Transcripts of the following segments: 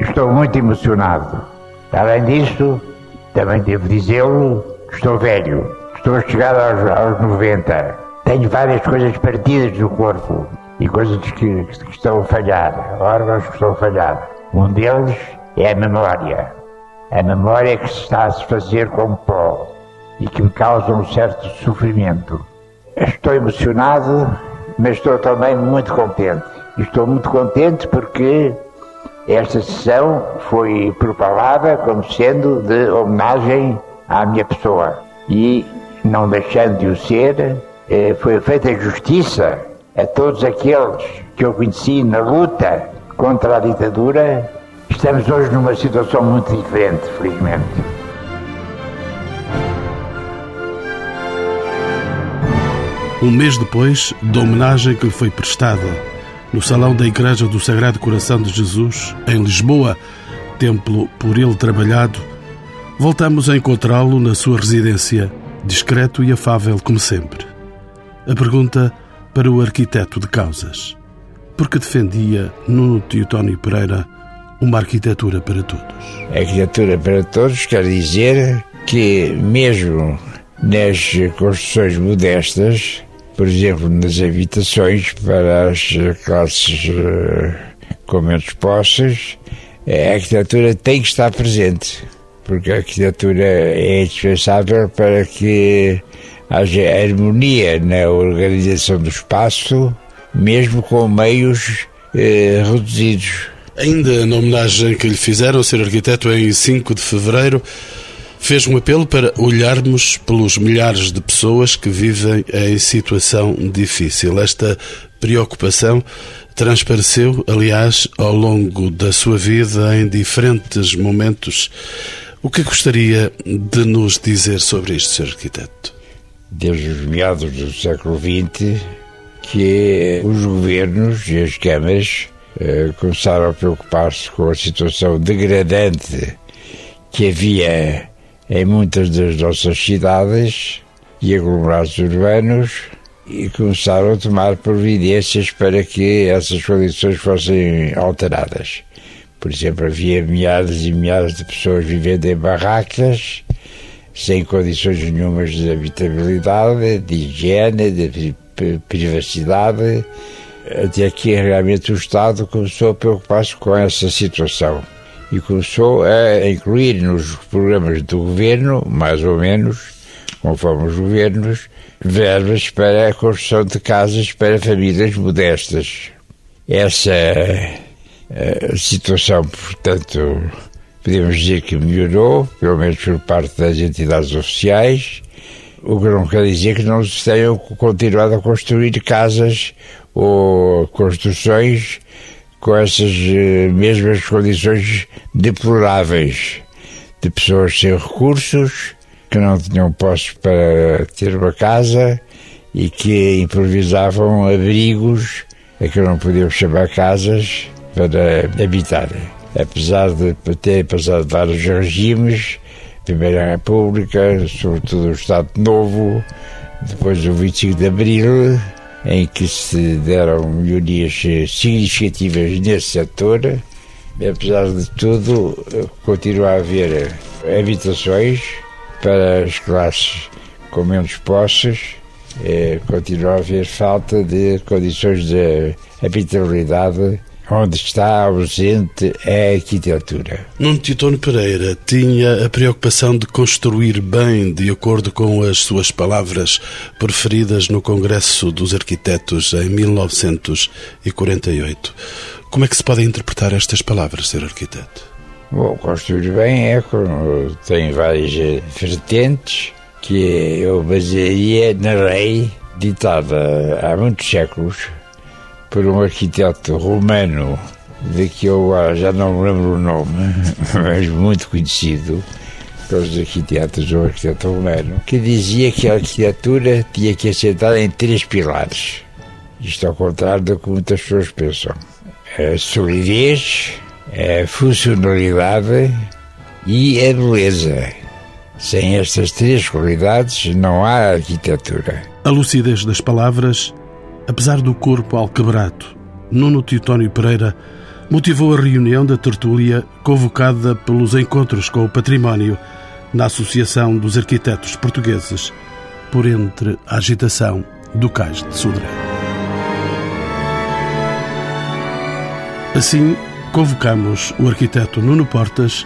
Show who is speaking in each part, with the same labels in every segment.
Speaker 1: estou muito emocionado. Além disso, também devo dizê-lo, estou velho. Estou a chegar aos, aos 90. Tenho várias coisas partidas do corpo e coisas que, que estão a falhar, órgãos que estão a falhar. Um deles é a memória. A memória que se está a se fazer com pó e que me causa um certo sofrimento. Estou emocionado, mas estou também muito contente. Estou muito contente porque esta sessão foi propalada como sendo de homenagem à minha pessoa. E, não deixando de o ser, eh, foi feita justiça a todos aqueles que eu conheci na luta contra a ditadura. Estamos hoje numa situação muito diferente, felizmente.
Speaker 2: Um mês depois da homenagem que lhe foi prestada no salão da Igreja do Sagrado Coração de Jesus, em Lisboa, templo por ele trabalhado, voltamos a encontrá-lo na sua residência, discreto e afável como sempre. A pergunta para o arquiteto de causas. Porque defendia Nuno Teotónio Pereira uma arquitetura para todos?
Speaker 1: A arquitetura para todos quer dizer que, mesmo nas construções modestas, por exemplo, nas habitações para as classes uh, com menos posses, a arquitetura tem que estar presente, porque a arquitetura é indispensável para que haja harmonia na organização do espaço, mesmo com meios uh, reduzidos.
Speaker 2: Ainda na homenagem que lhe fizeram, ser arquiteto em 5 de fevereiro, fez um apelo para olharmos pelos milhares de pessoas que vivem em situação difícil. Esta preocupação transpareceu, aliás, ao longo da sua vida em diferentes momentos. O que gostaria de nos dizer sobre isto, Sr. Arquiteto?
Speaker 1: Desde os meados do século XX, que os governos e as câmaras eh, começaram a preocupar-se com a situação degradante que havia em muitas das nossas cidades e aglomerados urbanos e começaram a tomar providências para que essas condições fossem alteradas. Por exemplo, havia milhares e milhares de pessoas vivendo em barracas, sem condições nenhumas de habitabilidade, de higiene, de privacidade, até que realmente o Estado começou a preocupar-se com essa situação e começou a incluir nos programas do governo, mais ou menos, conforme os governos, verbas para a construção de casas para famílias modestas. Essa uh, situação, portanto, podemos dizer que melhorou, pelo menos por parte das entidades oficiais, o que não quer dizer que não se tenham continuado a construir casas ou construções com essas eh, mesmas condições deploráveis de pessoas sem recursos, que não tinham postos para ter uma casa e que improvisavam abrigos a que não podiam chamar casas para habitar. Apesar de ter passado vários regimes, Primeira República, sobretudo o Estado Novo, depois do 25 de Abril, em que se deram melhorias significativas nesse setor. Apesar de tudo, continua a haver habitações para as classes com menos posses, eh, continua a haver falta de condições de habitabilidade onde está ausente a arquitetura.
Speaker 2: Nuno Titono Pereira tinha a preocupação de construir bem, de acordo com as suas palavras preferidas no Congresso dos Arquitetos em 1948. Como é que se podem interpretar estas palavras, ser arquiteto?
Speaker 1: Bom, construir bem é tem várias vertentes que eu basearia na lei ditada há muitos séculos por um arquiteto romano de que eu já não me lembro o nome, mas muito conhecido pelos arquitetos, um arquiteto romano, que dizia que a arquitetura tinha que assentar em três pilares. Isto ao contrário do que muitas pessoas pensam. A solidez, a funcionalidade e a beleza. Sem estas três qualidades não há arquitetura.
Speaker 2: A lucidez das palavras Apesar do corpo alquebrado, Nuno Teutónio Pereira motivou a reunião da tertúlia convocada pelos Encontros com o Património na Associação dos Arquitetos Portugueses, por entre a agitação do Cais de Sodré. Assim, convocamos o arquiteto Nuno Portas,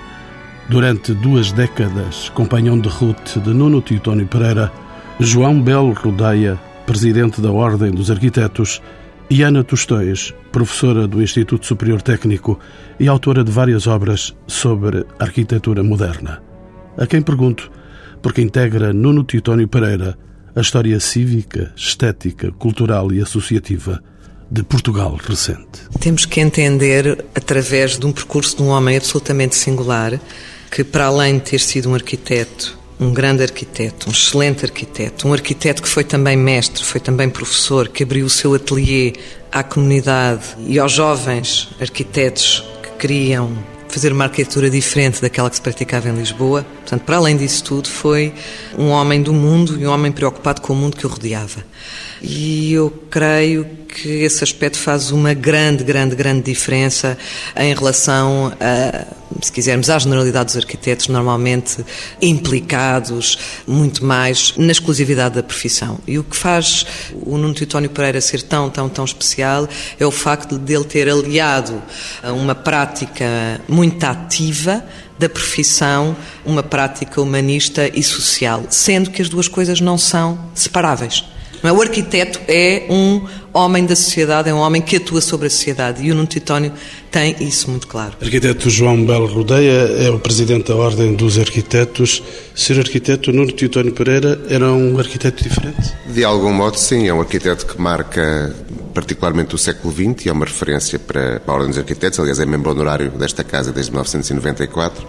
Speaker 2: durante duas décadas companhão de ruta de Nuno Titónio Pereira, João Belo Rodeia, presidente da Ordem dos Arquitetos, e Ana Tostões, professora do Instituto Superior Técnico e autora de várias obras sobre arquitetura moderna. A quem pergunto, porque integra Nuno Titónio Pereira a história cívica, estética, cultural e associativa de Portugal recente.
Speaker 3: Temos que entender, através de um percurso de um homem absolutamente singular, que para além de ter sido um arquiteto, um grande arquiteto, um excelente arquiteto, um arquiteto que foi também mestre, foi também professor, que abriu o seu ateliê à comunidade e aos jovens arquitetos que queriam fazer uma arquitetura diferente daquela que se praticava em Lisboa. Portanto, para além disso tudo, foi um homem do mundo e um homem preocupado com o mundo que o rodeava. E eu creio que esse aspecto faz uma grande, grande, grande diferença em relação a, se quisermos, à generalidade dos arquitetos, normalmente implicados muito mais na exclusividade da profissão. E o que faz o Nuno Teutónio Pereira ser tão, tão, tão especial é o facto de ele ter aliado a uma prática muito ativa da profissão, uma prática humanista e social, sendo que as duas coisas não são separáveis. É? O arquiteto é um homem da sociedade, é um homem que atua sobre a sociedade e o Nuno Titónio tem isso muito claro.
Speaker 2: O arquiteto João Belo Rodeia é o presidente da Ordem dos Arquitetos. Ser arquiteto Nuno Titónio Pereira era um arquiteto diferente?
Speaker 4: De algum modo, sim. É um arquiteto que marca particularmente o século XX e é uma referência para a Ordem dos Arquitetos. Aliás, é membro honorário desta casa desde 1994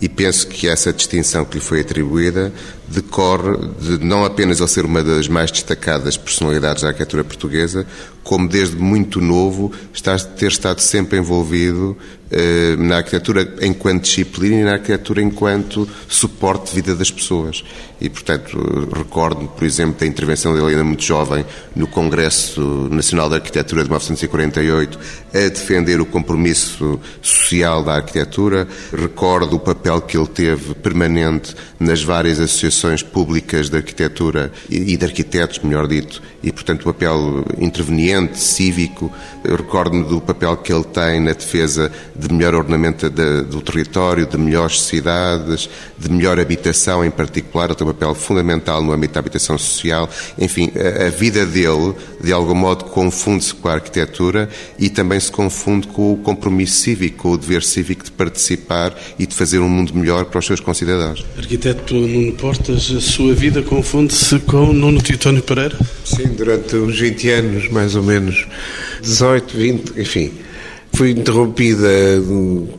Speaker 4: e penso que essa distinção que lhe foi atribuída decorre de não apenas ele ser uma das mais destacadas personalidades da arquitetura portuguesa, como desde muito novo está, ter estado sempre envolvido eh, na arquitetura enquanto disciplina e na arquitetura enquanto suporte de vida das pessoas. E, portanto, recordo-me, por exemplo, da intervenção dele ainda muito jovem no Congresso Nacional da Arquitetura de 1948 a defender o compromisso social da arquitetura. Recordo o papel que ele teve permanente nas várias associações públicas de arquitetura e de arquitetos, melhor dito, e, portanto, o papel interveniente, cívico. Recordo-me do papel que ele tem na defesa de melhor ordenamento de, do território, de melhores cidades, de melhor habitação em particular. Ele tem um papel fundamental no âmbito da habitação social. Enfim, a, a vida dele, de algum modo, confunde-se com a arquitetura e também se confunde com o compromisso cívico, com o dever cívico de participar e de fazer um mundo melhor para os seus concidadãos.
Speaker 2: Arquiteto Nuno Portas, a sua vida confunde-se com Nuno Titónio Pereira?
Speaker 5: Sim, durante uns 20 anos, mais ou menos, 18, 20, enfim. Fui interrompida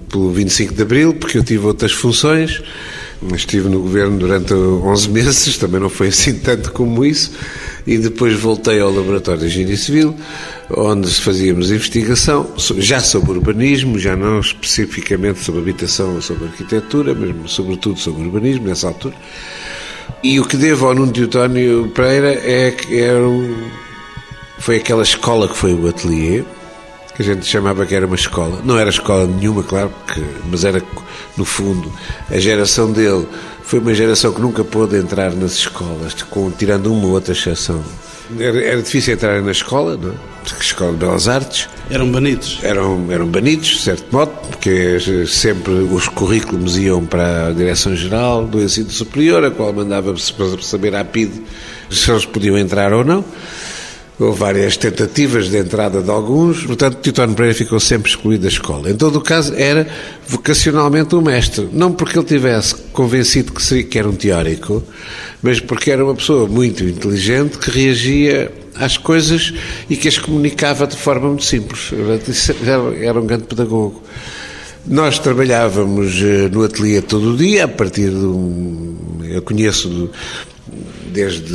Speaker 5: pelo 25 de Abril, porque eu tive outras funções. Estive no governo durante 11 meses, também não foi assim tanto como isso. E depois voltei ao Laboratório de Engenharia Civil, onde fazíamos investigação, já sobre urbanismo, já não especificamente sobre habitação ou sobre arquitetura, mas sobretudo sobre urbanismo, nessa altura. E o que devo ao Nuno Teutónio Pereira é que era um, foi aquela escola que foi o ateliê, que a gente chamava que era uma escola. Não era escola nenhuma, claro, porque, mas era, no fundo, a geração dele foi uma geração que nunca pôde entrar nas escolas, com, tirando uma ou outra exceção. Era, era difícil entrar na escola, não é? Escola de Belas Artes.
Speaker 2: Eram banidos?
Speaker 5: Eram, eram banidos, de certo modo, porque sempre os currículos iam para a Direção-Geral do Ensino Superior, a qual mandava-se para saber rapidamente se eles podiam entrar ou não. Houve várias tentativas de entrada de alguns, portanto, Tito Pereira ficou sempre excluído da escola. Em todo o caso, era vocacionalmente um mestre. Não porque ele tivesse convencido que, seria, que era um teórico, mas porque era uma pessoa muito inteligente que reagia às coisas e que as comunicava de forma muito simples. Era um grande pedagogo. Nós trabalhávamos eh, no ateliê todo o dia, a partir um, eu conheço desde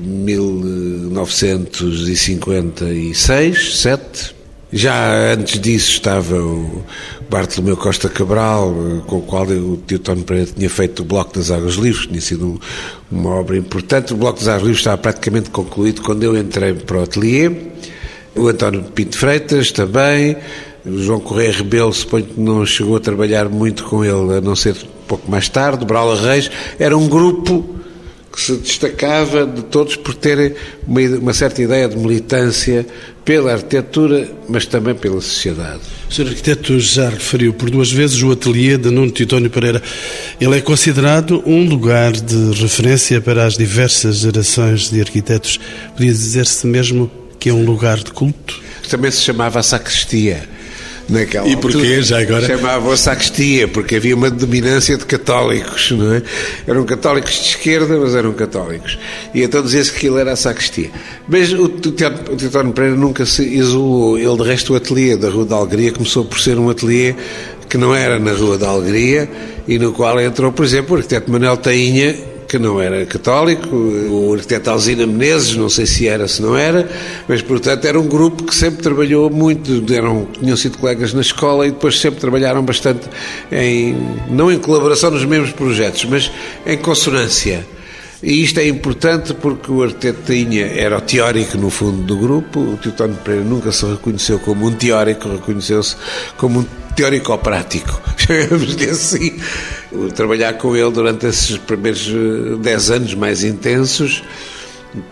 Speaker 5: 1956, 7. Já antes disso estava o Bartolomeu Costa Cabral, com o qual o tio Tony Pereira tinha feito o Bloco das Águas Livres, tinha sido uma obra importante. O Bloco das Águas Livres estava praticamente concluído quando eu entrei para o ateliê. O António Pinto Freitas também, O João Correia Rebelo, suponho que não chegou a trabalhar muito com ele, a não ser pouco mais tarde. Braula Reis era um grupo se destacava de todos por terem uma, uma, certa ideia de militância pela arquitetura, mas também pela sociedade.
Speaker 2: O Sr. Arquiteto já referiu por duas vezes o ateliê de Nuno Titónio Pereira. Ele é considerado um lugar de referência para as diversas gerações de arquitetos. Podia dizer-se mesmo que é um lugar de culto?
Speaker 5: Também se chamava a sacristia naquela
Speaker 2: E porquê, já agora?
Speaker 5: Chamava-a sacristia, porque havia uma dominância de católicos, não é? Eram católicos de esquerda, mas eram católicos. E então dizia-se que aquilo era a sacristia. Mas o Teotónio Pereira nunca se isolou. Ele, de resto, o ateliê da Rua da Alegria começou por ser um ateliê que não era na Rua da Alegria e no qual entrou, por exemplo, o arquiteto Manuel Tainha, que não era católico, o arquiteto Alzina Menezes, não sei se era, se não era, mas portanto era um grupo que sempre trabalhou muito, eram, tinham sido colegas na escola e depois sempre trabalharam bastante em, não em colaboração nos mesmos projetos, mas em consonância. E isto é importante porque o arquiteto Tainha era o teórico, no fundo, do grupo. O Teotónio Pereira nunca se reconheceu como um teórico, reconheceu-se como um teórico-prático, chamamos-lhe assim. Trabalhar com ele durante esses primeiros 10 eh, anos mais intensos,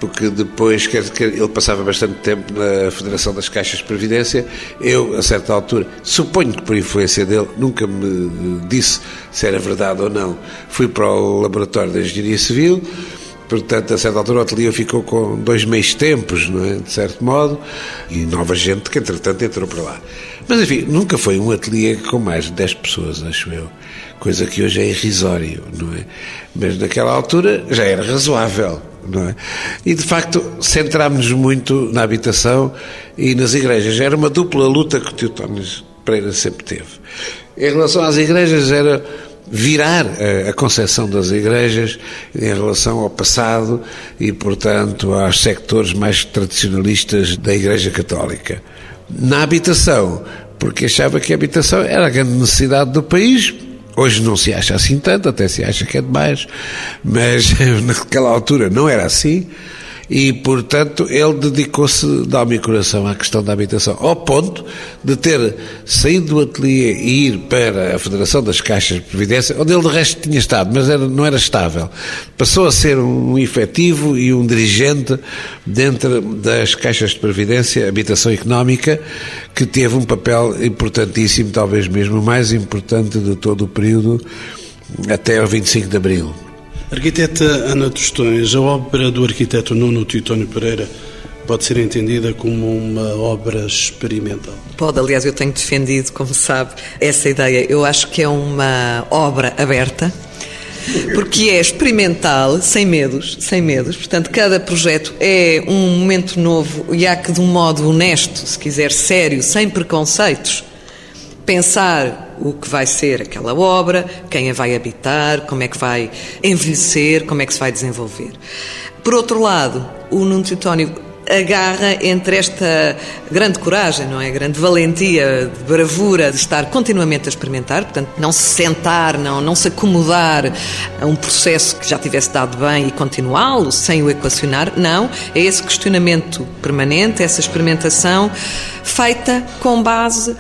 Speaker 5: porque depois quer, quer, ele passava bastante tempo na Federação das Caixas de Previdência. Eu, a certa altura, suponho que por influência dele, nunca me disse se era verdade ou não. Fui para o Laboratório da Engenharia Civil. Portanto, a certa altura o ateliê ficou com dois meios tempos, não é? de certo modo, e nova gente que entretanto entrou para lá. Mas enfim, nunca foi um ateliê com mais de 10 pessoas, acho eu. Coisa que hoje é irrisório, não é? Mas naquela altura já era razoável, não é? E de facto centrámos-nos muito na habitação e nas igrejas. Era uma dupla luta que o Teotónio Pereira sempre teve. Em relação às igrejas, era virar a, concepção das igrejas em relação ao passado e, portanto, aos sectores mais tradicionalistas da Igreja Católica na habitação, porque achava que a habitação era a grande necessidade do país. Hoje não se acha assim tanto, até se acha que é demais, mas naquela altura não era assim e, portanto, ele dedicou-se de alma e coração à questão da habitação, ao ponto de ter saído do ateliê e ir para a Federação das Caixas de Previdência, onde ele de resto tinha estado, mas era, não era estável. Passou a ser um efetivo e um dirigente dentro das Caixas de Previdência, Habitação Económica, que teve um papel importantíssimo, talvez mesmo mais importante de todo o período até ao 25 de Abril.
Speaker 2: Arquiteta Ana Tostões, a obra do arquiteto Nuno Titónio Pereira pode ser entendida como uma obra experimental?
Speaker 3: Pode, aliás, eu tenho defendido, como sabe, essa ideia. Eu acho que é uma obra aberta, porque é experimental, sem medos, sem medos. Portanto, cada projeto é um momento novo e há que, de um modo honesto, se quiser, sério, sem preconceitos, pensar o que vai ser aquela obra, quem a vai habitar, como é que vai envelhecer, como é que se vai desenvolver. Por outro lado, o Nuno Teutónio agarra entre esta grande coragem, não é? Grande valentia, de bravura de estar continuamente a experimentar, portanto, não se sentar, não, não se acomodar a um processo que já tivesse dado bem e continuá-lo sem o equacionar, não. É esse questionamento permanente, essa experimentação feita com base uh,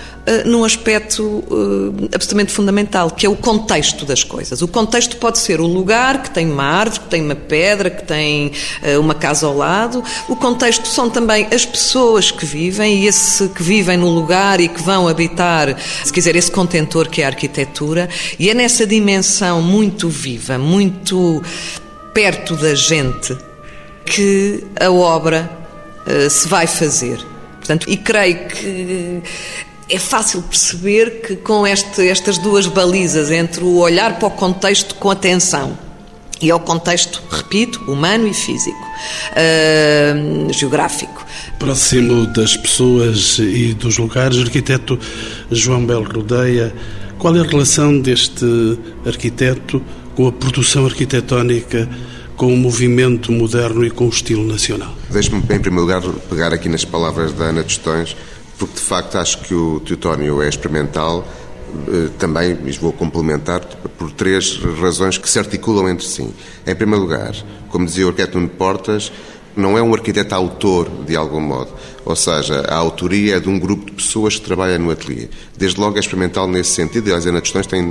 Speaker 3: num aspecto uh, absolutamente fundamental, que é o contexto das coisas. O contexto pode ser o lugar que tem uma árvore, que tem uma pedra, que tem uh, uma casa ao lado. O contexto são também as pessoas que vivem e esse que vivem no lugar e que vão habitar, se quiser, esse contentor que é a arquitetura. E é nessa dimensão muito viva, muito perto da gente, que a obra se vai fazer. Portanto, e creio que é fácil perceber que com este, estas duas balizas entre o olhar para o contexto com atenção e ao contexto, repito, humano e físico, uh, geográfico.
Speaker 2: Próximo das pessoas e dos lugares, arquiteto João Belo Rodeia, qual é a relação deste arquiteto com a produção arquitetónica com o movimento moderno e com o estilo nacional.
Speaker 4: Deixe-me, em primeiro lugar, pegar aqui nas palavras da Ana Tostões, porque de facto acho que o Teutónio é experimental, eh, também, e vou complementar, por três razões que se articulam entre si. Em primeiro lugar, como dizia o arquiteto Nuno Portas, não é um arquiteto autor, de algum modo. Ou seja, a autoria é de um grupo de pessoas que trabalham no ateliê. Desde logo é experimental nesse sentido, e a Ana Questões tem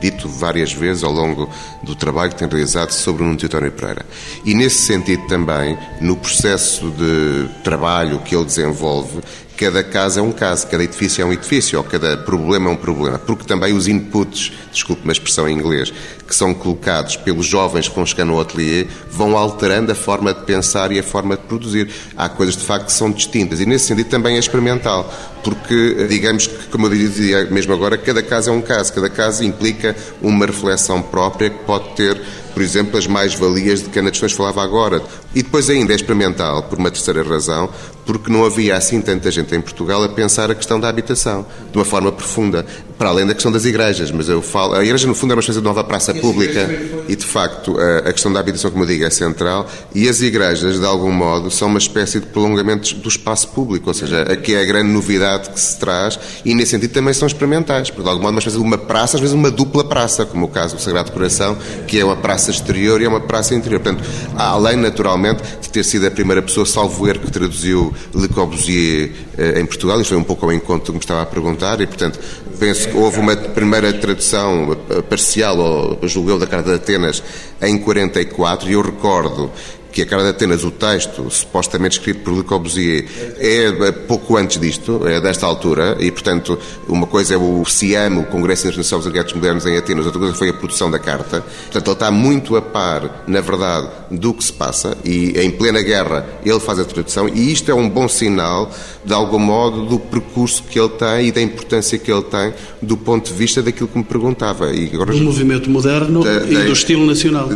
Speaker 4: dito várias vezes ao longo do trabalho que tem realizado sobre o Nuno Teotónio Pereira. E nesse sentido também, no processo de trabalho que ele desenvolve, cada casa é um caso, cada edifício é um edifício, ou cada problema é um problema, porque também os inputs, desculpe uma expressão em inglês, que são colocados pelos jovens que vão chegando ao ateliê, vão alterando a forma de pensar e a forma de produzir. Há coisas de facto que são distintas e nesse sentido também é experimental, porque digamos que, como eu dizia mesmo agora, cada caso é um caso, cada caso implica uma reflexão própria que pode ter por exemplo, as mais-valias de que a Ana Questões falava agora. E depois ainda é experimental, por uma terceira razão, porque não havia assim tanta gente em Portugal a pensar a questão da habitação de uma forma profunda, para além da questão das igrejas. Mas eu falo, a igreja no fundo é uma espécie de nova praça pública e de facto a questão da habitação, como eu digo, é central e as igrejas, de algum modo, são uma espécie de prolongamentos do espaço público, ou seja, aqui é a grande novidade que se traz e nesse sentido também são experimentais, porque de algum modo uma espécie de uma praça, às vezes uma dupla praça, como o caso do Sagrado Coração, que é uma praça exterior e é uma praça interior. Portanto, além naturalmente de ter sido a primeira pessoa, salvo erro, que traduziu Le Corbusier eh, em Portugal, isto foi um pouco ao encontro que me estava a perguntar, e portanto penso que houve uma primeira tradução eh, parcial, ou julgueu, da Carta de Atenas em 44, e eu recordo que a Cara de Atenas, o texto supostamente escrito por Le Corbusier, é pouco antes disto, é desta altura, e portanto uma coisa é o CIAM, o Congresso Internacional dos Arquitetos Modernos em Atenas, outra coisa foi a produção da carta. Portanto, ele está muito a par, na verdade, do que se passa, e em plena guerra ele faz a tradução, e isto é um bom sinal, de algum modo, do percurso que ele tem e da importância que ele tem do ponto de vista daquilo que me perguntava.
Speaker 2: E agora, do movimento moderno da, e da, do estilo nacional.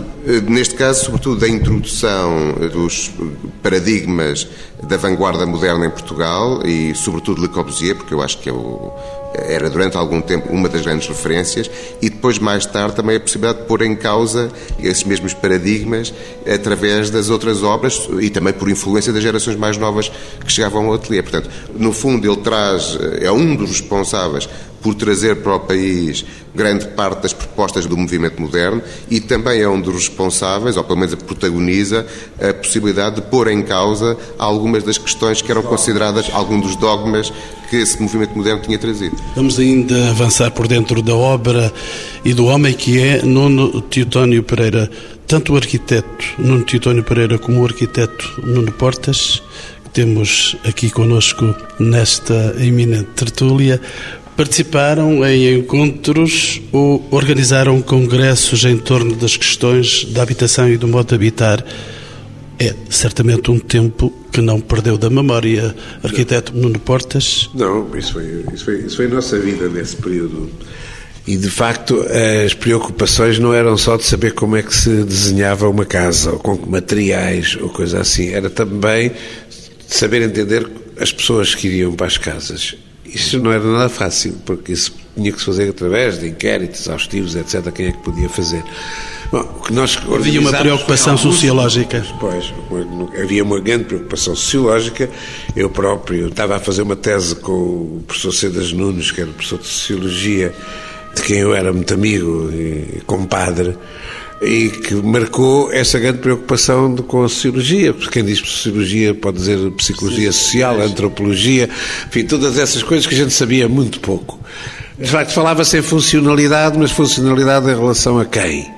Speaker 4: Neste caso, sobretudo, da introdução dos paradigmas da vanguarda moderna em Portugal e, sobretudo, Le Corbusier, porque eu acho que é o, era durante algum tempo uma das grandes referências, e depois, mais tarde, também a possibilidade de pôr em causa esses mesmos paradigmas através das outras obras e também por influência das gerações mais novas que chegavam ao ateliê. Portanto, no fundo, ele traz, é um dos responsáveis por trazer para o país grande parte das propostas do movimento moderno e também é um dos responsáveis, ou pelo menos protagoniza, a possibilidade de pôr em causa algumas das questões que eram consideradas algum dos dogmas que esse movimento moderno tinha trazido.
Speaker 2: Vamos ainda avançar por dentro da obra e do homem que é Nuno Teotónio Pereira. Tanto o arquiteto Nuno Teotónio Pereira como o arquiteto Nuno Portas, que temos aqui conosco nesta eminente tertúlia, Participaram em encontros ou organizaram congressos em torno das questões da habitação e do modo de habitar. É certamente um tempo que não perdeu da memória. Arquiteto Nuno Portas?
Speaker 5: Não, isso foi, isso foi, isso foi nossa vida nesse período. E de facto as preocupações não eram só de saber como é que se desenhava uma casa, ou com que materiais, ou coisa assim. Era também saber entender as pessoas que iriam para as casas isso não era nada fácil, porque isso tinha que se fazer através de inquéritos exaustivos, etc. Quem é que podia fazer?
Speaker 2: Bom, o que nós havia uma preocupação sociológica.
Speaker 5: Pois, havia uma grande preocupação sociológica. Eu próprio estava a fazer uma tese com o professor Cedas Nunes, que era professor de Sociologia, de quem eu era muito amigo e compadre e que marcou essa grande preocupação de, com a sociologia, porque quem diz sociologia pode dizer psicologia social, antropologia, enfim, todas essas coisas que a gente sabia muito pouco. De facto, falava-se em funcionalidade, mas funcionalidade em relação a quem?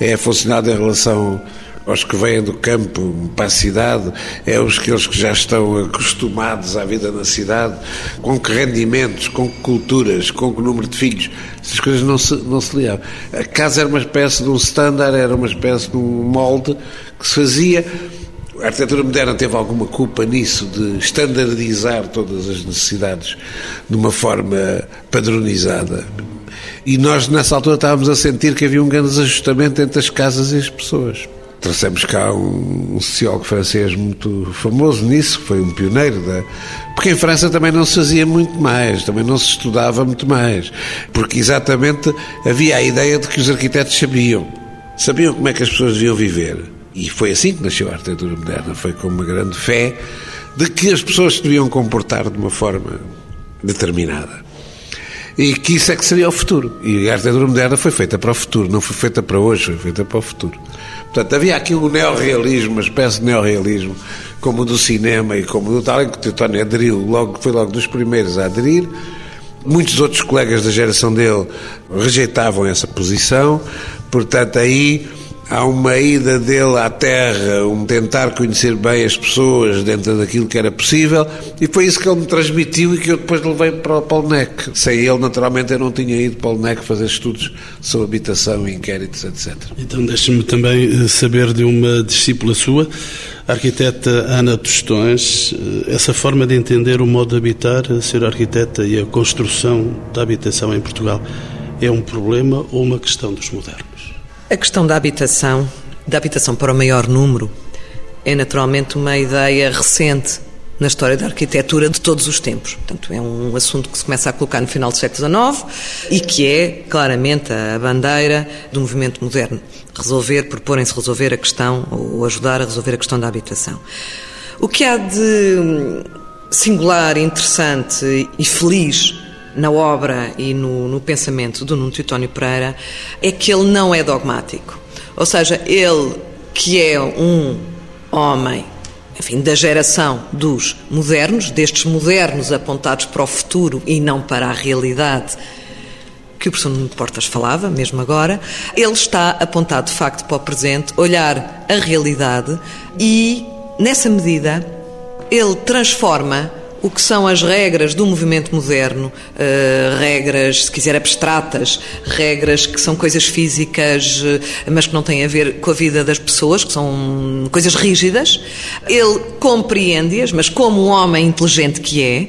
Speaker 5: É funcionalidade em relação aos que vêm do campo para a cidade, é os aqueles que já estão acostumados à vida na cidade, com que rendimentos, com que culturas, com que número de filhos, essas coisas não se, não se liavam. A casa era uma espécie de um standard, era uma espécie de um molde que se fazia. A arquitetura moderna teve alguma culpa nisso, de standardizar todas as necessidades de uma forma padronizada. E nós, nessa altura, estávamos a sentir que havia um grande desajustamento entre as casas e as pessoas. Trouxemos cá um, sociólogo francês muito famoso nisso, que foi um pioneiro da. Porque em França também não se fazia muito mais, também não se estudava muito mais. Porque exatamente havia a ideia de que os arquitetos sabiam. Sabiam como é que as pessoas deviam viver. E foi assim que nasceu a arquitetura moderna. Foi com uma grande fé de que as pessoas se deviam comportar de uma forma determinada. E que isso é que seria o futuro. E a arquitetura moderna foi feita para o futuro, não foi feita para hoje, foi feita para o futuro. Portanto, havia aqui um neorrealismo, uma espécie de neorrealismo, como o do cinema e como o do tal, em que o Teutónio aderiu, logo, foi logo dos primeiros a aderir. Muitos outros colegas da geração dele rejeitavam essa posição, portanto, aí há uma ida dele à terra, um tentar conhecer bem as pessoas dentro daquilo que era possível, e foi isso que ele me transmitiu e que eu depois levei para o Polnec. Sem ele, naturalmente, eu não tinha ido para o Polnec fazer estudos sobre habitação, inquéritos, etc.
Speaker 2: Então, deixe-me também eh, saber de uma discípula sua, a arquiteta Ana Tostões, eh, essa forma de entender o modo de habitar, ser arquiteta e a construção da habitação em Portugal, é um problema ou uma questão dos modernos?
Speaker 3: A questão da habitação, da habitação para o maior número, é naturalmente uma ideia recente na história da arquitetura de todos os tempos. Portanto, é um assunto que se começa a colocar no final do século XIX e que é claramente a bandeira do movimento moderno. Resolver, proporem-se resolver a questão ou ajudar a resolver a questão da habitação. O que há de singular, interessante e feliz na obra e no, no pensamento do Nuno Teutónio Pereira é que ele não é dogmático. Ou seja, ele que é um homem enfim, da geração dos modernos, destes modernos apontados para o futuro e não para a realidade que o professor Nuno Portas falava, mesmo agora, ele está apontado de facto para o presente, olhar a realidade e, nessa medida, ele transforma o que são as regras do movimento moderno, uh, regras, se quiser, abstratas, regras que são coisas físicas, uh, mas que não têm a ver com a vida das pessoas, que são coisas rígidas. Ele compreende-as, mas como um homem inteligente que é,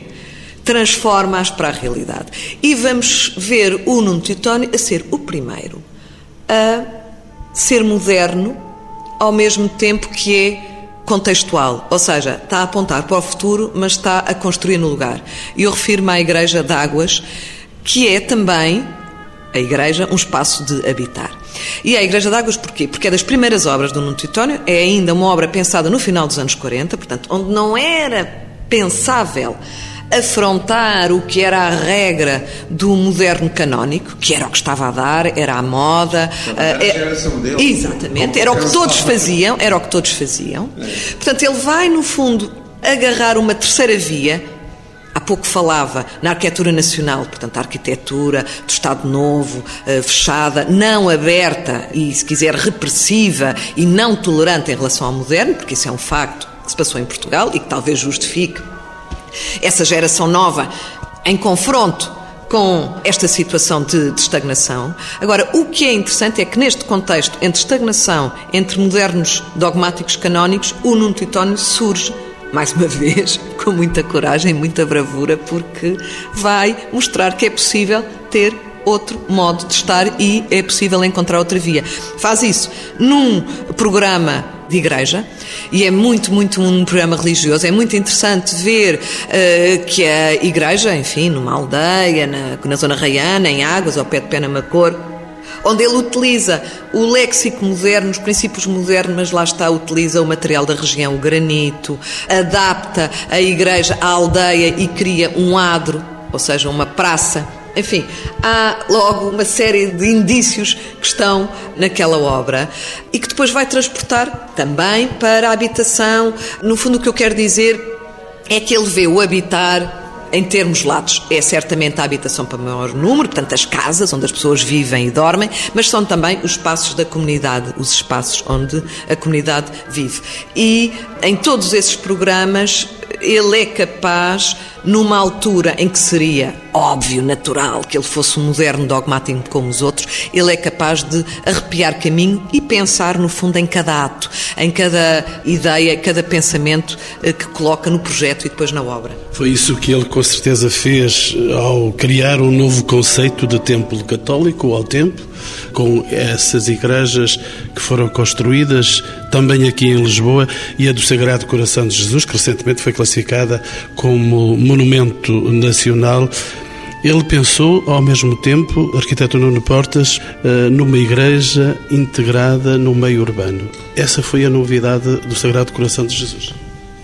Speaker 3: transforma-as para a realidade. E vamos ver o Nuno Teutónio a ser o primeiro a ser moderno, ao mesmo tempo que é contextual, ou seja, está a apontar para o futuro, mas está a construir no lugar. E eu refiro-me à Igreja de Águas, que é também a Igreja um espaço de habitar. E a Igreja de Águas porquê? Porque é das primeiras obras do Nuno Teutónio, é ainda uma obra pensada no final dos anos 40, portanto, onde não era pensável afrontar o que era a regra do moderno canónico, que era o que estava a dar, era a moda.
Speaker 5: Era a eh, geração dele.
Speaker 3: Exatamente, era o que todos faziam, era o que todos faziam. Portanto, ele vai, no fundo, agarrar uma terceira via. Há pouco falava na arquitetura nacional, portanto, a arquitetura do Estado Novo, eh, fechada, não aberta e, se quiser, repressiva e não tolerante em relação ao moderno, porque isso é um facto que se passou em Portugal e que talvez justifique essa geração nova em confronto com esta situação de, de, estagnação. Agora, o que é interessante é que neste contexto entre estagnação, entre modernos dogmáticos canónicos, o Nuno Teutónio surge, mais uma vez, com muita coragem, muita bravura, porque vai mostrar que é possível ter outro modo de estar e é possível encontrar outra via. Faz isso num programa de igreja e é muito, muito um programa religioso. É muito interessante ver uh, que a igreja, enfim, numa aldeia, na, na zona raiana, em Águas, ao pé de Penamacor, onde ele utiliza o léxico moderno, os princípios modernos, mas lá está, utiliza o material da região, o granito, adapta a igreja à aldeia e cria um adro, ou seja, uma praça enfim, há logo uma série de indícios que estão naquela obra e que depois vai transportar também para a habitação. No fundo, o que eu quero dizer é que ele vê o habitar em termos latos, é certamente a habitação para maior número, portanto, as casas onde as pessoas vivem e dormem, mas são também os espaços da comunidade, os espaços onde a comunidade vive. E em todos esses programas, ele é capaz numa altura em que seria óbvio, natural, que ele fosse um moderno dogmático como os outros, ele é capaz de arrepiar caminho e pensar, no fundo, em cada ato, em cada ideia, cada pensamento eh, que coloca no projeto e depois na obra.
Speaker 2: Foi isso que ele, com certeza, fez ao criar um novo conceito de templo católico ao tempo, com essas igrejas que foram construídas também aqui em Lisboa e a do Sagrado Coração de Jesus, que recentemente foi classificada como monumento nacional. Ele pensou, ao mesmo tempo, arquiteto Nuno Portas, eh, numa igreja integrada no meio urbano. Essa foi a novidade do Sagrado Coração de Jesus.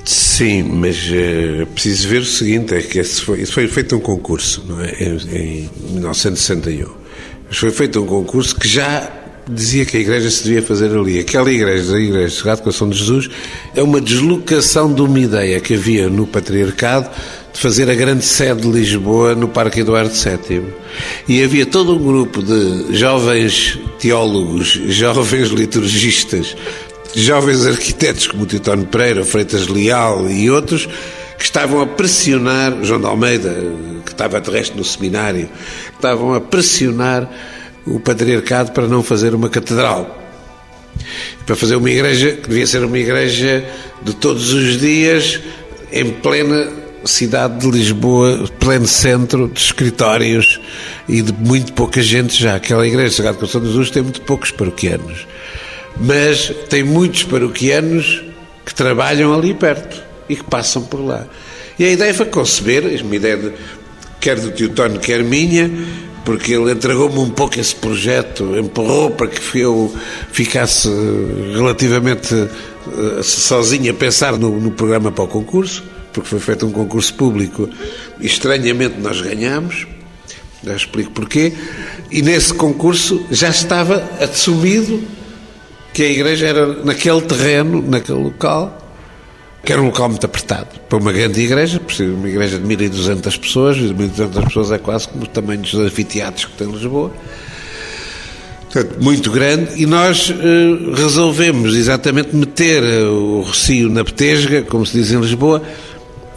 Speaker 5: Sim, mas é preciso ver o seguinte: é que foi, foi feito um concurso é? em, em 1961. Mas foi feito um concurso que já dizia que a igreja se devia fazer ali. Aquela igreja, a igreja Sagrado Coração de Jesus, é uma deslocação de uma ideia que havia no patriarcado de fazer a grande sede de Lisboa no Parque Eduardo VII. E havia todo um grupo de jovens teólogos, jovens liturgistas, jovens arquitetos como Titone Pereira, Freitas Leal e outros, que estavam a pressionar, João de Almeida, estava de resto no seminário, estavam a pressionar o patriarcado para não fazer uma catedral. Para fazer uma igreja que devia ser uma igreja de todos os dias, em plena cidade de Lisboa, pleno centro de escritórios e de muito pouca gente já. Aquela igreja Sagrado Coração de Jesus tem muito poucos paroquianos, mas tem muitos paroquianos que trabalham ali perto e que passam por lá. E a ideia foi conceber, uma ideia de, quer do tio Tony, quer minha, porque ele entregou-me um pouco esse projeto, empurrou para que eu ficasse relativamente uh, sozinho a pensar no, no, programa para o concurso, porque foi feito um concurso público e estranhamente nós ganhamos, já explico porquê, e nesse concurso já estava assumido que a igreja era naquele terreno, naquele local, que era um local muito apertado. Para uma grande igreja, uma igreja de 1.200 pessoas, 1.200 pessoas é quase como o tamanho dos anfiteatros que tem Lisboa. Portanto, muito grande, e nós uh, resolvemos exatamente meter eh, o Rocio na petesga, como se diz em Lisboa,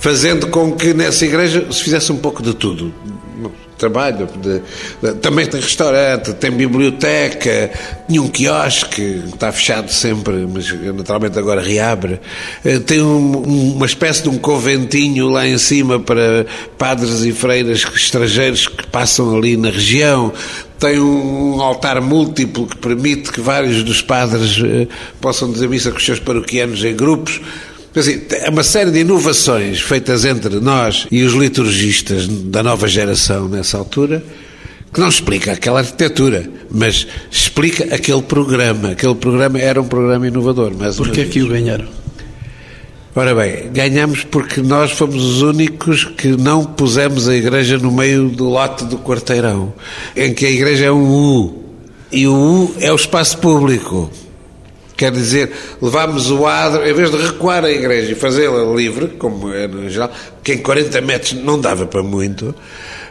Speaker 5: fazendo com que nessa igreja se fizesse um pouco de tudo trabalho. De, de, também tem restaurante, tem biblioteca, tinha um quiosque, está fechado sempre, mas naturalmente agora reabre. Eh, tem um, uma espécie de um conventinho lá em cima para padres e freiras estrangeiros que passam ali na região tem um altar múltiplo que permite que vários dos padres eh, possam dizer missa com os seus paroquianos em grupos. Assim, é uma série de inovações feitas entre nós e os liturgistas da nova geração nessa altura que não explica aquela arquitetura, mas explica aquele programa. Aquele programa era um programa inovador. Mas
Speaker 2: Porquê é que o ganharam?
Speaker 5: Ora bem, ganhamos porque nós fomos os únicos que não pusemos a igreja no meio do lote do quarteirão, em que a igreja é um U. E o U é o espaço público. Quer dizer, levámos o adro, em vez de recuar a igreja e fazê-la livre, como é no geral, que em 40 metros não dava para muito,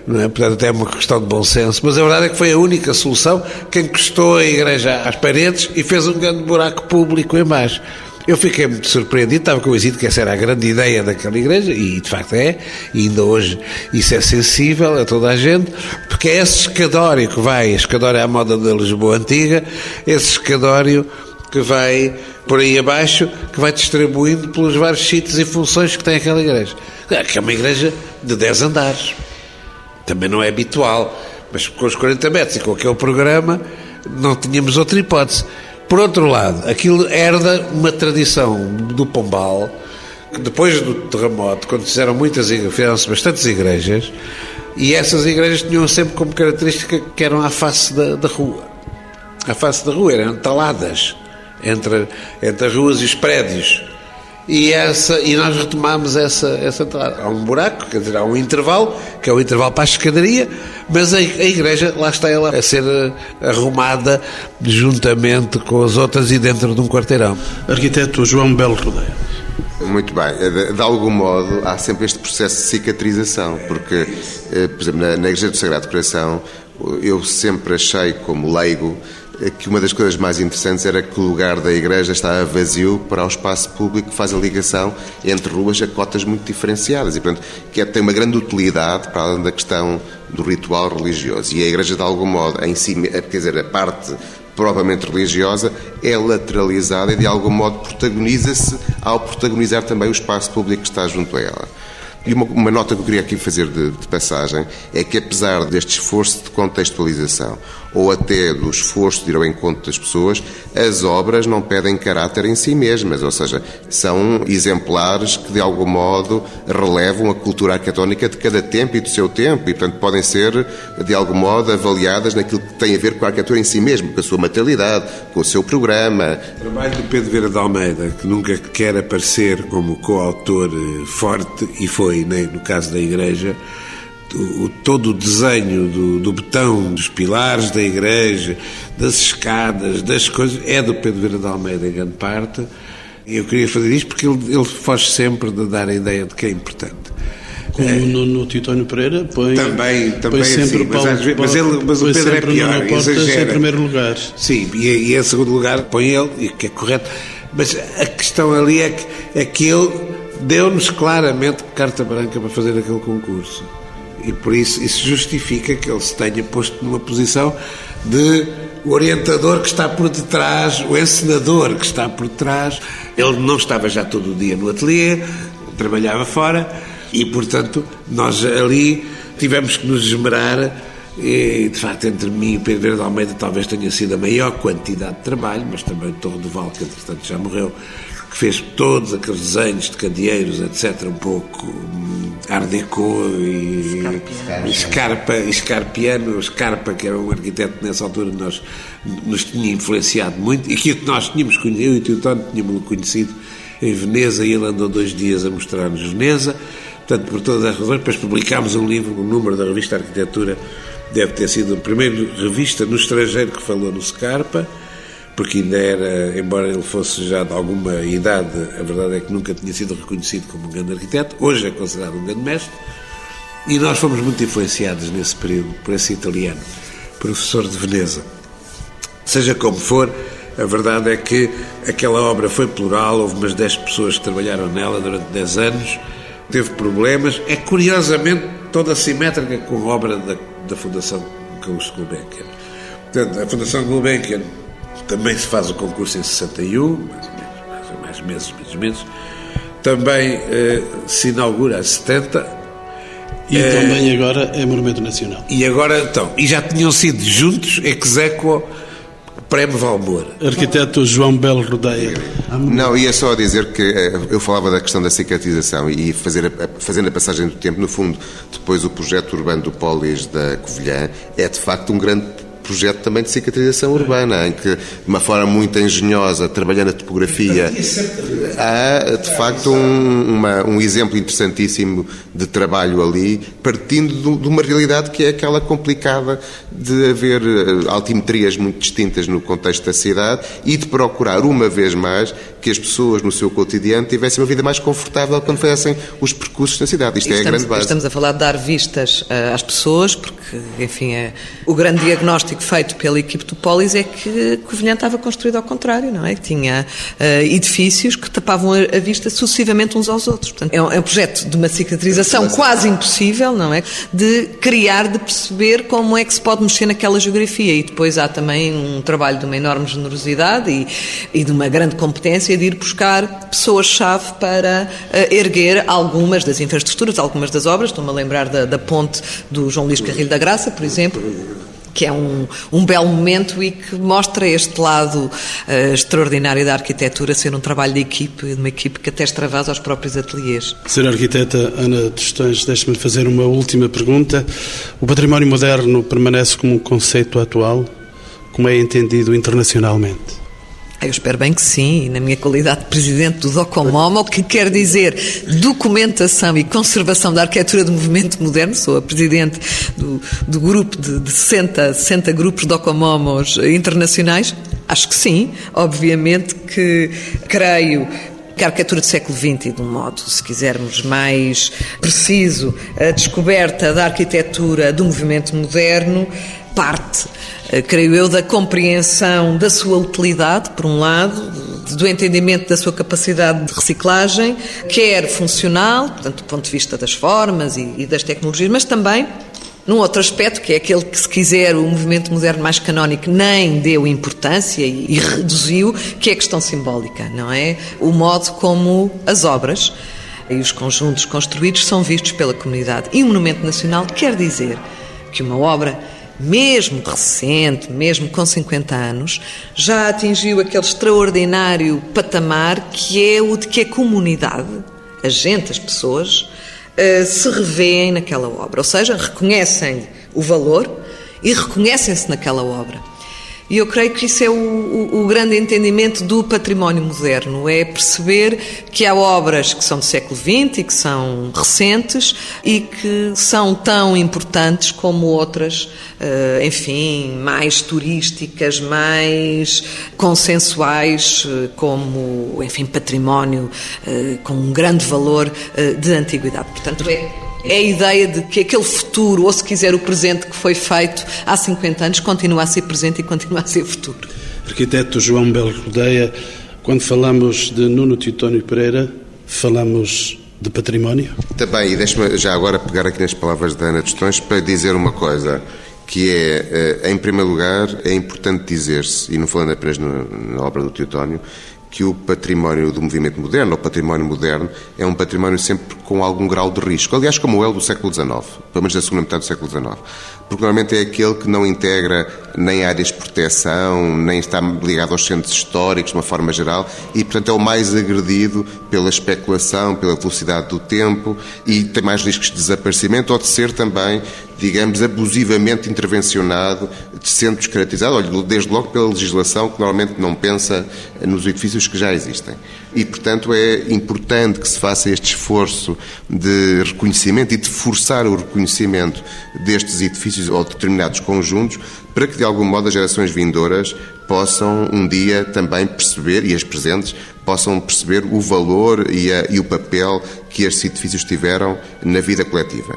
Speaker 5: não é? portanto até é uma questão de bom senso, mas a verdade é que foi a única solução que encostou a igreja às paredes e fez um grande buraco público em baixo. Eu fiquei muito surpreendido, estava convencido que essa era a grande ideia daquela igreja, e de facto é, e ainda hoje isso é sensível a toda a gente, porque é esse escadório que vai, escadório à moda da Lisboa Antiga, esse escadório que vai por aí abaixo, que vai distribuindo pelos vários sítios e funções que tem aquela igreja. Que é uma igreja de 10 andares. Também não é habitual, mas com os 40 metros e com aquele programa não tínhamos outra hipótese. Por outro lado, aquilo herda uma tradição do Pombal, que depois do terremoto, quando fizeram muitas fizeram-se bastantes igrejas, e essas igrejas tinham sempre como característica que eram à face da, da rua. A face da rua eram taladas entre, entre as ruas e os prédios. E, essa, e nós retomamos essa, essa entrada. Há um buraco, quer dizer, há um intervalo, que é o intervalo para a escadaria, mas a, a igreja, lá está ela a ser eh, arrumada juntamente com as outras e dentro de um quarteirão.
Speaker 2: Arquiteto João Belo Rodeia.
Speaker 4: Muito bem. Eh, de, de, algum modo, há sempre este processo de cicatrização, porque, eh, por exemplo, na, na Igreja do Sagrado Coração, eu sempre achei, como leigo, que uma das coisas mais interessantes era que o lugar da igreja estava vazio para o espaço público que faz a ligação entre ruas a cotas muito diferenciadas e, portanto, que é, tem uma grande utilidade para além da questão do ritual religioso. E a igreja, de algum modo, em si, quer dizer, a parte propriamente religiosa é lateralizada e, de algum modo, protagoniza-se ao protagonizar também o espaço público que está junto a ela. E uma, uma, nota que eu queria aqui fazer de, de, passagem é que, apesar deste esforço de contextualização, ou até do esforço de ir ao encontro das pessoas, as obras não pedem caráter em si mesmas, ou seja, são exemplares que, de algum modo, relevam a cultura arquitetónica de cada tempo e do seu tempo, e, portanto, podem ser, de algum modo, avaliadas naquilo que tem a ver com a arquitetura em si mesmo, com a sua materialidade, com o seu programa.
Speaker 5: O trabalho de Pedro Vera de Almeida, que nunca quer aparecer como coautor eh, forte, e foi no caso da Igreja, o, todo o desenho do, do betão, dos pilares da igreja, das escadas, das coisas, é do Pedro Vieira de Almeida em grande parte. E eu queria fazer isto porque ele, ele foge sempre de dar a ideia de que é importante.
Speaker 2: Como é. no, no Tito Pereira, põe,
Speaker 5: também, também
Speaker 2: põe sempre
Speaker 5: assim,
Speaker 2: o Paulo,
Speaker 5: mas, mas, ele, mas o Pedro é pior, exagera.
Speaker 2: em primeiro lugar.
Speaker 5: Sim, e, e em segundo lugar põe ele, e que é correto. Mas a questão ali é que, é que ele deu-nos claramente carta branca para fazer aquele concurso. E por isso isso justifica que ele se tenha posto numa posição de o orientador que está por detrás, o encenador que está por detrás. Ele não estava já todo o dia no ateliê, trabalhava fora e, portanto, nós ali tivemos que nos esmerar e, de facto, entre mim e Pedro Verde Almeida talvez tenha sido a maior quantidade de trabalho, mas também o Torre do Val, que entretanto já morreu, que fez todos aqueles desenhos de candeeiros, etc., um pouco hum, Art Deco e, e Scarpa, e Scarpiano, Scarpa, que era um arquiteto nessa altura, nós, nos tinha influenciado muito, e que nós tínhamos conhecido, eu e o Tio Tony tínhamos conhecido em Veneza, e ele andou dois dias a mostrar-nos Veneza, portanto, por todas as razões, depois publicámos um livro, um número da revista Arquitetura, deve ter sido a primeira revista no estrangeiro que falou no Scarpa, porque ainda era, embora ele fosse já de alguma idade, a verdade é que nunca tinha sido reconhecido como um grande arquiteto, hoje é considerado um grande mestre, e nós fomos muito influenciados nesse período por esse italiano, professor de Veneza. Seja como for, a verdade é que aquela obra foi plural, houve umas 10 pessoas que trabalharam nela durante 10 anos, teve problemas, é curiosamente toda simétrica com a obra da, da Fundação Carlos Gulbenkian. Portanto, a Fundação Gulbenkian também se faz o concurso em 61, mais ou menos, mais, mais meses, menos meses. Também eh, se inaugura a 70.
Speaker 2: E eh, também agora é Monumento Nacional.
Speaker 5: E agora, então, e já tinham sido juntos, ex aequo, Prémio Valmor.
Speaker 2: Arquiteto João Belo Rodeia.
Speaker 4: Não, ia só dizer que eh, eu falava da questão da cicatrização e fazer a, fazendo a passagem do tempo, no fundo, depois o projeto urbano do Polis da Covilhã é de facto um grande projeto também de cicatrização urbana, em que, de uma forma muito engenhosa, trabalhando a topografia, há, de facto, um, uma, um exemplo interessantíssimo de trabalho ali, partindo de uma realidade que é aquela complicada de haver eh, altimetrias muito distintas no contexto da cidade e de procurar, uma vez mais, que as pessoas no seu cotidiano tivessem uma vida mais confortável quando fizessem os percursos na cidade. Isto estamos, é a grande base.
Speaker 3: Estamos a falar de dar vistas uh, às pessoas, porque, enfim, é, o grande diagnóstico feito pela equipe do Polis é que Covilhã estava construído ao contrário, não é? Tinha uh, edifícios que tapavam a, a, vista sucessivamente uns aos outros. Portanto, é um, é um projeto de uma cicatrização quase impossível, não é? De criar, de perceber como é que se pode mexer naquela geografia. E depois há também um trabalho de uma enorme generosidade e, e de uma grande competência de ir buscar pessoas-chave para uh, erguer algumas das infraestruturas, algumas das obras. Estou-me a lembrar da, da ponte do João Luís Carrilho da Graça, por exemplo que é um, um belo momento e que mostra este lado uh, extraordinário da arquitetura ser um trabalho de equipe, de uma equipe que até extravasa aos próprios ateliês.
Speaker 2: Ser arquiteta Ana Tostões, deixe-me fazer uma última pergunta. O património moderno permanece como um conceito atual? Como é entendido internacionalmente?
Speaker 3: Eu espero bem que sim, na minha qualidade de presidente do DOCOMOMO, que quer dizer documentação e conservação da arquitetura do movimento moderno, sou a presidente do, do grupo de, de 60, 60 grupos DOCOMOMOS internacionais, acho que sim, obviamente que creio que a arquitetura do século XX, e de um modo, se quisermos, mais preciso, a descoberta da arquitetura do movimento moderno parte eh, creio eu, da compreensão da sua utilidade, por um lado, do entendimento da sua capacidade de reciclagem, quer funcional, portanto, do ponto de vista das formas e, e das tecnologias, mas também num outro aspecto, que é aquele que, se quiser, o movimento moderno mais canónico nem deu importância e, e reduziu, que é a questão simbólica, não é? O modo como as obras e os conjuntos construídos são vistos pela comunidade. E o Monumento Nacional quer dizer que uma obra mesmo recente, mesmo com 50 anos, já atingiu aquele extraordinário patamar que é o de que a comunidade, a gente, as pessoas, eh, se revêem naquela obra. Ou seja, reconhecem o valor e reconhecem-se naquela obra. E eu creio que isso é o, o, o, grande entendimento do património moderno, é perceber que há obras que são do século XX e que são recentes e que são tão importantes como outras, eh, enfim, mais turísticas, mais consensuais, eh, como, enfim, património eh, com um grande valor de antiguidade. Portanto, é é a ideia de que aquele futuro, ou se quiser o presente que foi feito há 50 anos, continua a ser presente e continua a ser futuro.
Speaker 2: Arquiteto João Belo Rodeia, quando falamos de Nuno Titónio Pereira, falamos de património?
Speaker 4: Também, e deixe-me já agora pegar aqui nas palavras da Ana Tostões para dizer uma coisa que é, eh, em primeiro lugar, é importante dizer-se, e não falando apenas na obra do Teotónio, que o património do movimento moderno, ou património moderno, é um património sempre com algum grau de risco. Aliás, como é o do século XIX, pelo menos da segunda metade do século XIX. Porque normalmente é aquele que não integra nem áreas de proteção, nem está ligado aos centros históricos de uma forma geral, e portanto é o mais agredido pela especulação, pela velocidade do tempo, e tem mais riscos de desaparecimento ou de ser também digamos, abusivamente intervencionado, sendo descaracterizado, olha, desde logo pela legislação que normalmente não pensa nos edifícios que já existem. E, portanto, é importante que se faça este esforço de reconhecimento e de forçar o reconhecimento destes edifícios ou determinados conjuntos para que, de algum modo, as gerações vindouras possam um dia também perceber, e as presentes, possam perceber o valor e, a, e o papel que estes edifícios tiveram na vida coletiva.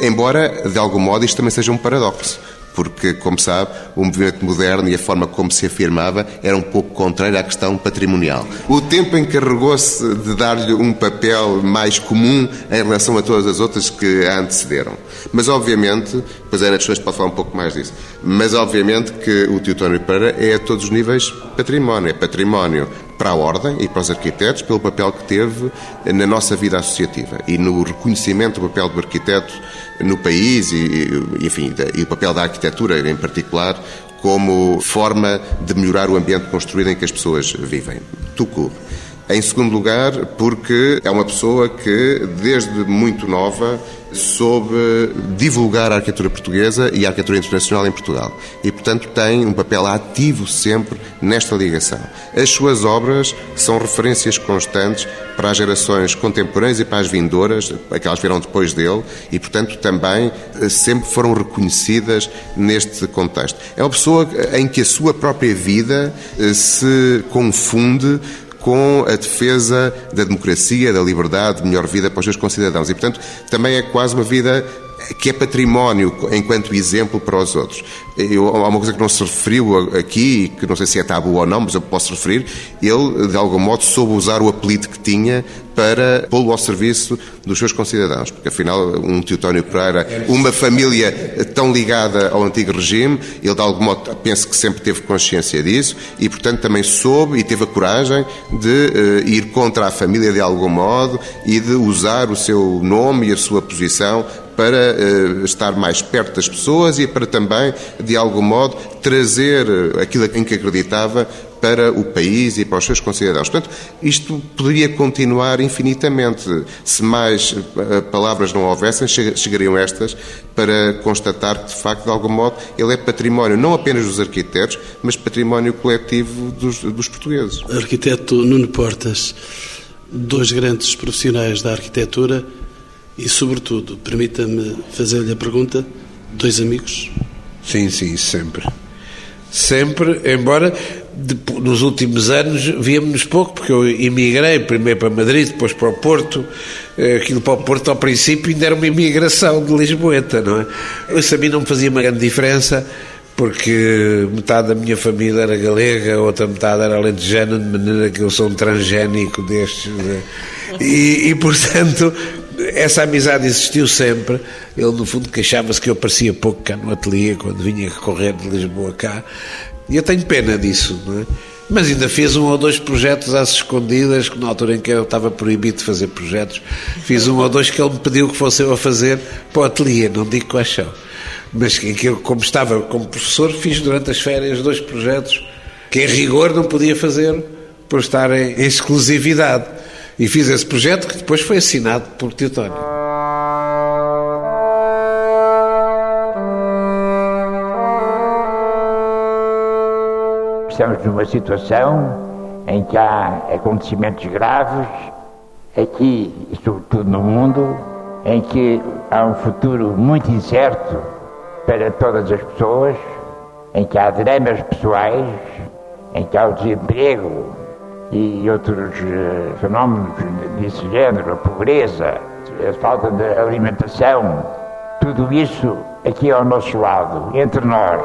Speaker 4: Embora, de algum modo, isto também seja um paradoxo porque, como sabe, o movimento moderno e a forma como se afirmava era um pouco contrário à questão patrimonial. O tempo encarregou-se de dar-lhe um papel mais comum em relação a todas as outras que a antecederam. Mas, obviamente, pois é, Ana Pessoas pode falar um pouco mais disso, mas, obviamente, que o Teotónio Pereira é a todos os níveis património. É património para a Ordem e para os arquitetos pelo papel que teve na nossa vida associativa e no reconhecimento do papel do arquiteto no país e, enfim, e o papel da arquitetura em particular como forma de melhorar o ambiente construído em que as pessoas vivem. Tucu. Em segundo lugar, porque é uma pessoa que, desde muito nova, soube divulgar a arquitetura portuguesa e a arquitetura internacional em Portugal. E, portanto, tem um papel ativo sempre nesta ligação. As suas obras são referências constantes para as gerações contemporâneas e para as vindouras, aquelas que vieram depois dele, e, portanto, também eh, sempre foram reconhecidas neste contexto. É uma pessoa em que a sua própria vida eh, se confunde com a defesa da democracia, da liberdade, de melhor vida para os seus concidadãos. E, portanto, também é quase uma vida que é património enquanto exemplo para os outros. Eu, há uma coisa que não se referiu aqui, que não sei se é tabu ou não, mas eu posso referir. Ele, de algum modo, soube usar o apelido que tinha para pô-lo ao serviço dos seus concidadãos, porque afinal um Teotónio Pereira, uma família tão ligada ao antigo regime, ele de algum modo penso que sempre teve consciência disso e portanto também soube e teve a coragem de uh, ir contra a família de algum modo e de usar o seu nome e a sua posição para uh, estar mais perto das pessoas e para também, de algum modo, trazer eh, aquilo em que acreditava para o país e para os seus concidadãos. Portanto, isto poderia continuar infinitamente. Se mais eh, palavras não houvessem, chegariam estas para constatar que, de facto, de algum modo, ele é património não apenas dos arquitetos, mas património coletivo dos, dos portugueses.
Speaker 2: Arquiteto Nuno Portas, dois grandes profissionais da arquitetura e, sobretudo, permita-me fazer-lhe a pergunta, dois amigos?
Speaker 5: Sim, sim, sempre. Sempre, embora nos últimos anos víamos-nos pouco, porque eu emigrei primeiro para Madrid, depois para o Porto. Eh, aquilo para o Porto, ao princípio, ainda era uma imigração de Lisboeta, não é? Isso a mim não me fazia uma grande diferença, porque metade da minha família era galega, outra metade era alentejana, de maneira que eu sou um transgénico destes. Né? E, e, portanto, essa amizade existiu sempre. Ele, no fundo, queixava-se que eu aparecia pouco cá no ateliê, quando vinha correr de Lisboa cá. E eu tenho pena disso, não é? Mas ainda fiz um ou dois projetos às escondidas, que na altura em que eu estava proibido de fazer projetos, fiz um ou dois que ele me pediu que fosse eu a fazer para o ateliê, não digo quais são. Mas em que eu, como estava como professor, fiz durante as férias dois projetos que em rigor não podia fazer por estar em exclusividade. E fiz esse projeto que depois foi assinado por Teotónio.
Speaker 1: estamos numa situação em que há acontecimentos graves, aqui e sobretudo no mundo, em que há um futuro muito incerto para todas as pessoas, em que há dramas pessoais, em que há o desemprego e outros fenómenos desse género, a pobreza, a falta de alimentação, tudo isso aqui ao nosso lado, entre nós.